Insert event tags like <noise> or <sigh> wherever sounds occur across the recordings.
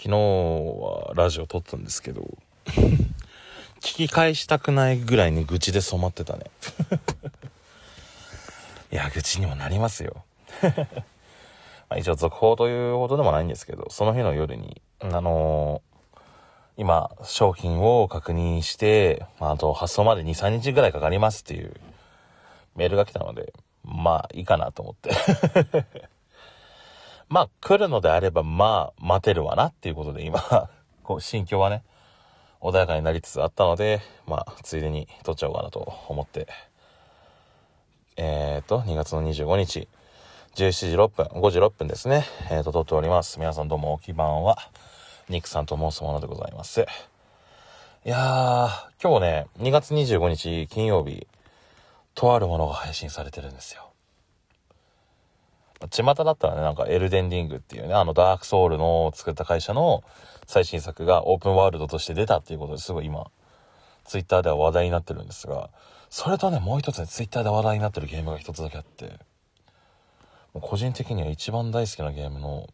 昨日はラジオ撮ったんですけど、<laughs> 聞き返したくないぐらいに愚痴で染まってたね。<laughs> いや、愚痴にもなりますよ。<laughs> まあ一応続報というほどでもないんですけど、その日の夜に、あのー、今、商品を確認して、まあ、あと発送まで2、3日ぐらいかかりますっていうメールが来たので、まあいいかなと思ってまあ、来るのであれば、まあ、待てるわなっていうことで、今 <laughs> こう、心境はね、穏やかになりつつあったので、まあ、ついでに撮っちゃおうかなと思って、えーと、2月の25日、17時6分、5時6分ですね、えーと、撮っております。皆さんどうも、おきばんは、ニックさんと申すものでございます。いやー、今日ね、2月25日金曜日、とあるものが配信されてるんですよ。巷だったらね、なんかエルデンリングっていうね、あのダークソウルの作った会社の最新作がオープンワールドとして出たっていうことですごい今、ツイッターでは話題になってるんですが、それとね、もう一つね、ツイッターで話題になってるゲームが一つだけあって、もう個人的には一番大好きなゲームの、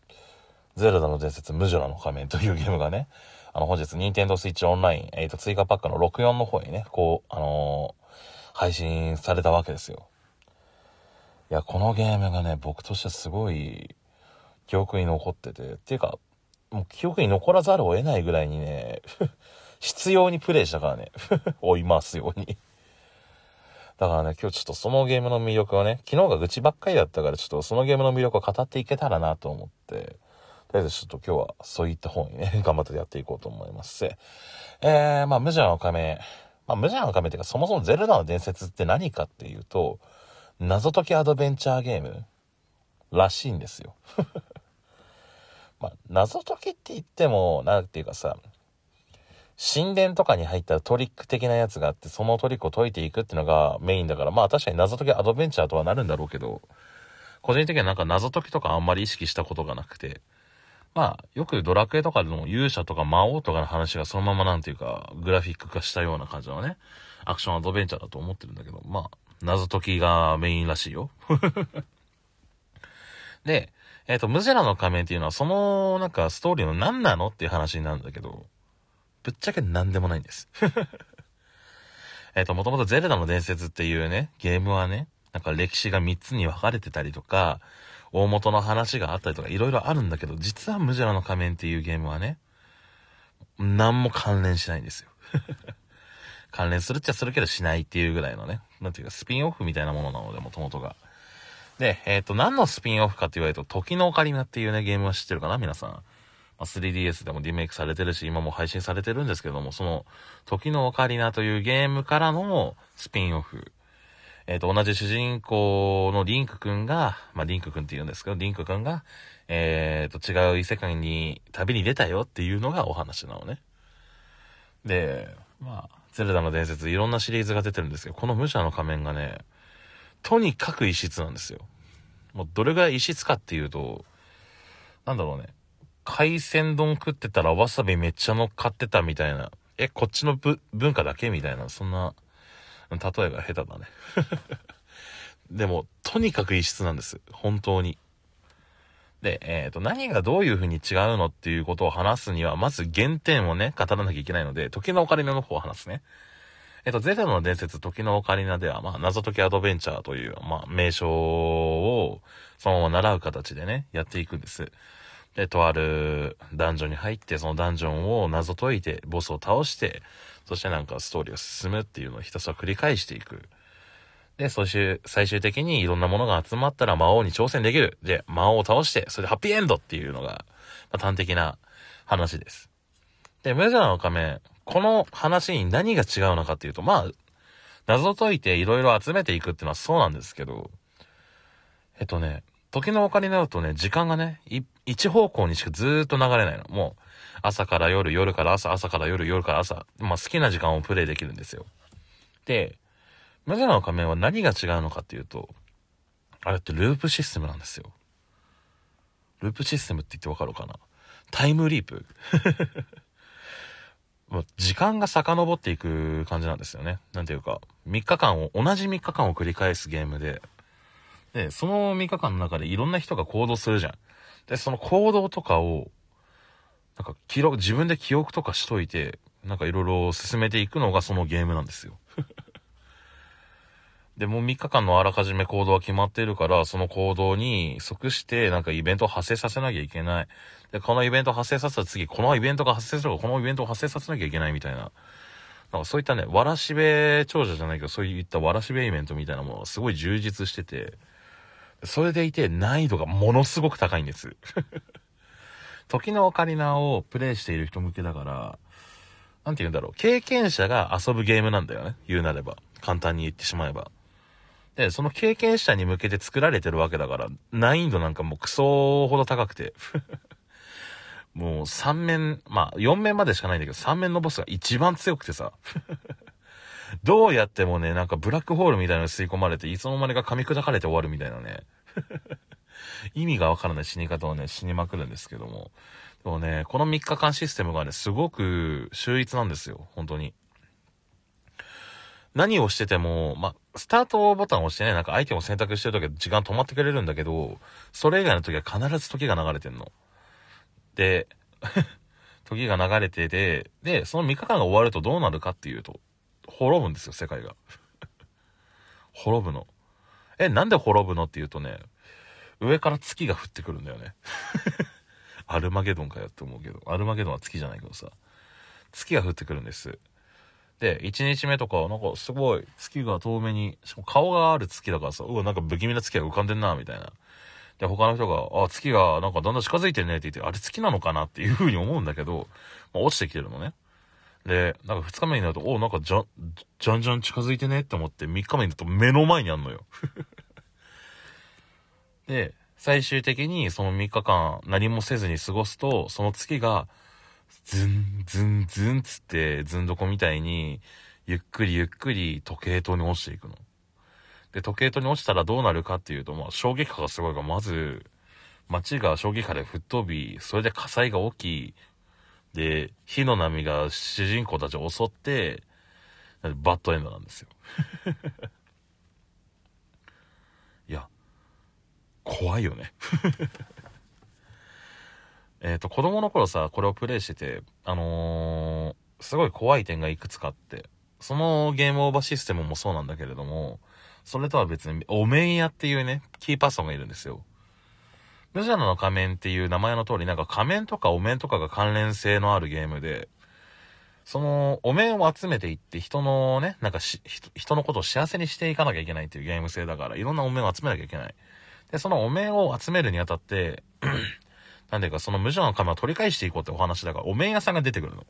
ゼルダの伝説ムジュラの仮面というゲームがね、あの本日、ニンテンドースイッチオンライン、えっ、ー、と、追加パックの64の方にね、こう、あのー、配信されたわけですよ。いや、このゲームがね、僕としてすごい記憶に残ってて、っていうか、もう記憶に残らざるを得ないぐらいにね、<laughs> 必要にプレイしたからね、<laughs> 追いますように。だからね、今日ちょっとそのゲームの魅力をね、昨日が愚痴ばっかりだったからちょっとそのゲームの魅力を語っていけたらなと思って、とりあえずちょっと今日はそういった方にね、<laughs> 頑張ってやっていこうと思います。えー、まあ、無邪の仮面。まあ、無邪の仮面っていうか、そもそもゼルダの伝説って何かっていうと、謎解きアドベンチャーゲーム？らしいんですよ。<laughs> まあ、謎解きって言っても、なんていうかさ、神殿とかに入ったトリック的なやつがあって、そのトリックを解いていくっていうのがメインだから、まあ確かに謎解きアドベンチャーとはなるんだろうけど、個人的にはなんか謎解きとかあんまり意識したことがなくて、まあ、よくドラクエとかでも勇者とか魔王とかの話がそのままなんていうか、グラフィック化したような感じのね、アクションアドベンチャーだと思ってるんだけど、まあ、謎解きがメインらしいよ。<laughs> で、えっ、ー、と、ムジェラの仮面っていうのは、その、なんか、ストーリーの何なのっていう話になるんだけど、ぶっちゃけ何でもないんです。<laughs> えっと、もともとゼルダの伝説っていうね、ゲームはね、なんか歴史が3つに分かれてたりとか、大元の話があったりとか、いろいろあるんだけど、実はムジェラの仮面っていうゲームはね、何も関連しないんですよ。<laughs> 関連するっちゃするけどしないっていうぐらいのね、なんていうかスピンオフみたいなものなので、もともとが。で、えっ、ー、と、何のスピンオフかって言われると、時のオカリナっていうね、ゲームは知ってるかな皆さん。まあ、3DS でもリメイクされてるし、今も配信されてるんですけども、その、時のオカリナというゲームからのスピンオフ。えっ、ー、と、同じ主人公のリンクくんが、まあ、リンクくんって言うんですけど、リンクくんが、えっ、ー、と、違う異世界に旅に出たよっていうのがお話なのね。で、まあ、ゼルダの伝説、いろんなシリーズが出てるんですけど、この武者の仮面がね、とにかく異質なんですよ。もうどれぐらい異質かっていうと、なんだろうね。海鮮丼食ってたらわさびめっちゃ乗っかってたみたいな。え、こっちの文化だけみたいな、そんな、例えが下手だね。<laughs> でも、とにかく異質なんです。本当に。で、えっ、ー、と、何がどういう風に違うのっていうことを話すには、まず原点をね、語らなきゃいけないので、時のオカリナの方を話すね。えっ、ー、と、ゼロの伝説、時のオカリナでは、まあ、謎解きアドベンチャーという、まあ、名称を、そのまま習う形でね、やっていくんです。で、とあるダンジョンに入って、そのダンジョンを謎解いて、ボスを倒して、そしてなんかストーリーを進むっていうのをひたすら繰り返していく。で、そして、最終的にいろんなものが集まったら魔王に挑戦できる。で、魔王を倒して、それでハッピーエンドっていうのが、まあ、端的な話です。で、メジャーの仮面、この話に何が違うのかっていうと、まあ、謎解いていろいろ集めていくっていうのはそうなんですけど、えっとね、時のお金になるとね、時間がね、一方向にしかずっと流れないの。もう、朝から夜、夜から朝、朝から夜、夜から朝、まあ好きな時間をプレイできるんですよ。で、メガネの仮面は何が違うのかっていうと、あれってループシステムなんですよ。ループシステムって言ってわかるかな？タイムリープ <laughs> も時間が遡っていく感じなんですよね。なんていうか、3日間を、同じ3日間を繰り返すゲームで、で、その3日間の中でいろんな人が行動するじゃん。で、その行動とかを、なんか記録、自分で記憶とかしといて、なんかいろいろ進めていくのがそのゲームなんですよ。で、もう3日間のあらかじめ行動は決まっているから、その行動に即してなんかイベントを発生させなきゃいけない。で、このイベント発生させた次、このイベントが発生するから、このイベントを発生させなきゃいけないみたいな。なんかそういったね、わらしべ長者じゃないけど、そういったわらしべイベントみたいなものがすごい充実してて、それでいて難易度がものすごく高いんです。<laughs> 時のオカリナをプレイしている人向けだから、なんて言うんだろう。経験者が遊ぶゲームなんだよね。言うなれば。簡単に言ってしまえば。で、その経験者に向けて作られてるわけだから、難易度なんかもうクソほど高くて。<laughs> もう3面、まあ4面までしかないんだけど、3面のボスが一番強くてさ。<laughs> どうやってもね、なんかブラックホールみたいなの吸い込まれて、いつの間にか噛み砕かれて終わるみたいなね。<laughs> 意味がわからない死に方をね、死にまくるんですけども。でもね、この3日間システムがね、すごく秀逸なんですよ。本当に。何をしてても、まスタートボタンを押してね、なんかアイテムを選択してる時は時間止まってくれるんだけど、それ以外の時は必ず時が流れてんの。で、<laughs> 時が流れてて、で、その3日間が終わるとどうなるかっていうと、滅ぶんですよ、世界が。<laughs> 滅ぶの。え、なんで滅ぶのっていうとね、上から月が降ってくるんだよね。<laughs> アルマゲドンかよって思うけど、アルマゲドンは月じゃないけどさ、月が降ってくるんです。で、1日目とか、なんかすごい月が遠目に、しかも顔がある月だからさ、うわ、なんか不気味な月が浮かんでんな、みたいな。で、他の人が、あ、月がなんかだんだん近づいてるねって言って、あれ月なのかなっていう風に思うんだけど、まあ、落ちてきてるのね。で、なんか2日目になると、おなんかじゃ、じゃんじゃん近づいてねって思って、3日目になると目の前にあんのよ。<laughs> で、最終的にその3日間何もせずに過ごすと、その月が、ズン、ズン、ズンつって、ずんどこみたいに、ゆっくりゆっくり時計塔に落ちていくの。で、時計塔に落ちたらどうなるかっていうと、まあ、衝撃波がすごいが、まず、街が衝撃波で吹っ飛び、それで火災が起き、で、火の波が主人公たちを襲って、バッドエンドなんですよ。<laughs> いや、怖いよね。<laughs> えっと、子供の頃さ、これをプレイしてて、あのー、すごい怖い点がいくつかあって、そのゲームオーバーシステムもそうなんだけれども、それとは別に、お面屋っていうね、キーパーソンがいるんですよ。ムジャナの仮面っていう名前の通り、なんか仮面とかお面とかが関連性のあるゲームで、その、お面を集めていって人のね、なんかし、人のことを幸せにしていかなきゃいけないっていうゲーム性だから、いろんなお面を集めなきゃいけない。で、そのお面を集めるにあたって、なんでか、その無常の亀を取り返していこうってお話だから、お面屋さんが出てくるの。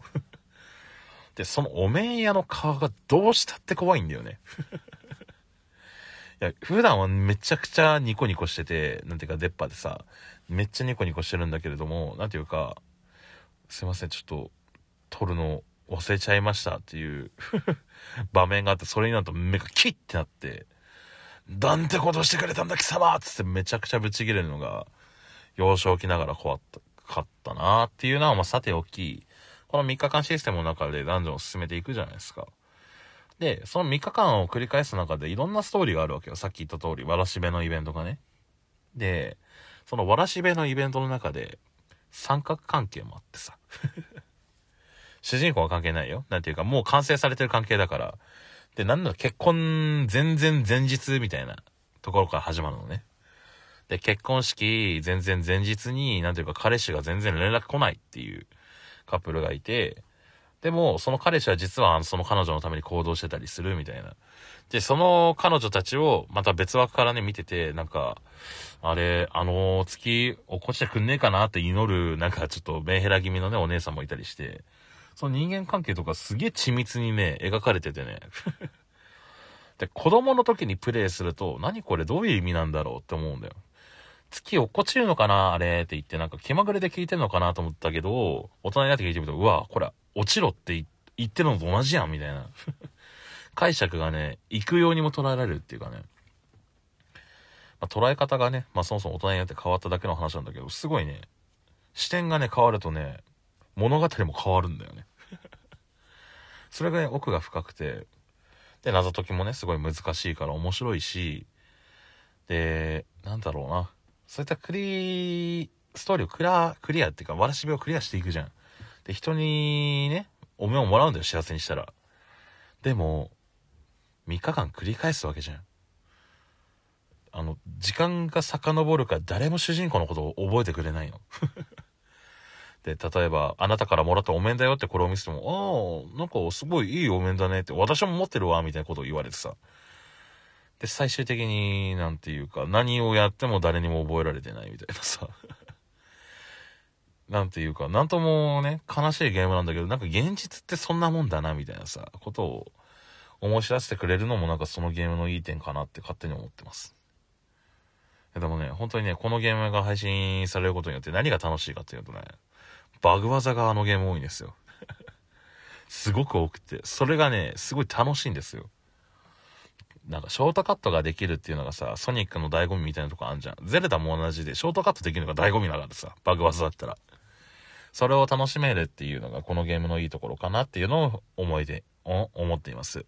<laughs> で、そのお面屋の顔がどうしたって怖いんだよね。<laughs> いや、普段はめちゃくちゃニコニコしてて、なんていうか、出っ歯でさ、めっちゃニコニコしてるんだけれども、なんていうか、すいません、ちょっと、撮るの忘れちゃいましたっていう <laughs> 場面があって、それになると目がキッってなって、なんてことしてくれたんだ貴様つってめちゃくちゃブチ切れるのが、幼少期ながら怖かったなっていうのは、まあ、さておき、この3日間システムの中でダンジョンを進めていくじゃないですか。で、その3日間を繰り返す中でいろんなストーリーがあるわけよ。さっき言った通り、わらしべのイベントがね。で、そのわらしべのイベントの中で、三角関係もあってさ。<laughs> 主人公は関係ないよ。なんていうか、もう完成されてる関係だから。で、なんだろ、結婚全然前日みたいなところから始まるのね。で、結婚式全然前日に、なんていうか彼氏が全然連絡来ないっていうカップルがいて、でも、その彼氏は実はその彼女のために行動してたりするみたいな。で、その彼女たちをまた別枠からね、見てて、なんか、あれ、あの月、起こしてくんねえかなって祈る、なんかちょっとメンヘラ気味のね、お姉さんもいたりして、その人間関係とかすげえ緻密にね、描かれててね。<laughs> で、子供の時にプレイすると、何これどういう意味なんだろうって思うんだよ。月落っこちるのかなあれって言って、なんか気まぐれで聞いてんのかなと思ったけど、大人になって聞いてみると、うわ、これ、落ちろって言ってるのと同じやん、みたいな。<laughs> 解釈がね、行くようにも捉えられるっていうかね。まあ、捉え方がね、まあそもそも大人になって変わっただけの話なんだけど、すごいね、視点がね、変わるとね、物語も変わるんだよね。<laughs> それぐらい奥が深くて、で、謎解きもね、すごい難しいから面白いし、で、なんだろうな。そういったクリストーリーをクラ、クリアっていうか、わらしべをクリアしていくじゃん。で、人にね、お面をもらうんだよ、幸せにしたら。でも、3日間繰り返すわけじゃん。あの、時間が遡るから誰も主人公のことを覚えてくれないの。<laughs> で、例えば、あなたからもらったお面だよってこれを見せても、ああ、なんかすごいいいお面だねって、私も持ってるわ、みたいなことを言われてさ。で、最終的に、なんていうか、何をやっても誰にも覚えられてないみたいなさ。<laughs> なんていうか、なんともね、悲しいゲームなんだけど、なんか現実ってそんなもんだな、みたいなさ、ことを思い知らせてくれるのもなんかそのゲームのいい点かなって勝手に思ってます。でもね、本当にね、このゲームが配信されることによって何が楽しいかっていうとね、バグ技があのゲーム多いんですよ。<laughs> すごく多くて、それがね、すごい楽しいんですよ。なんかショートカットができるっていうのがさ、ソニックの醍醐味みたいなとこあるじゃん。ゼルダも同じで、ショートカットできるのが醍醐味だからさ、バグ技だったら。それを楽しめるっていうのがこのゲームのいいところかなっていうのを思いで、思っています。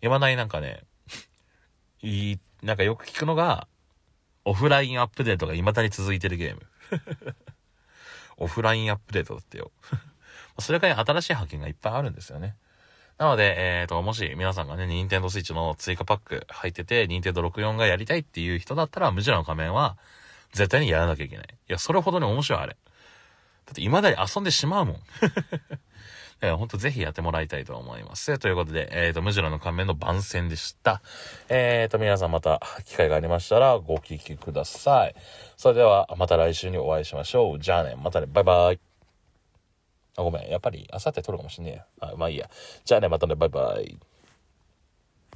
未だになんかね、いい、なんかよく聞くのが、オフラインアップデートが未だに続いてるゲーム。<laughs> オフラインアップデートだってよ。<laughs> それから新しい発見がいっぱいあるんですよね。なので、えっ、ー、と、もし皆さんがね、ニンテンドスイッチの追加パック入ってて、ニンテンド64がやりたいっていう人だったら、無地の仮面は、絶対にやらなきゃいけない。いや、それほどに面白い、あれ。だって未だに遊んでしまうもん。<laughs> だからほんとぜひやってもらいたいと思います。ということで、えっ、ー、と、ムジュラの仮面の番宣でした。えっ、ー、と、皆さんまた機会がありましたらご聞きください。それでは、また来週にお会いしましょう。じゃあね、またね、バイバイ。あ、ごめん。やっぱり、あさって撮るかもしんねえ。あ、まあいいや。じゃあね、またね、バイバイ。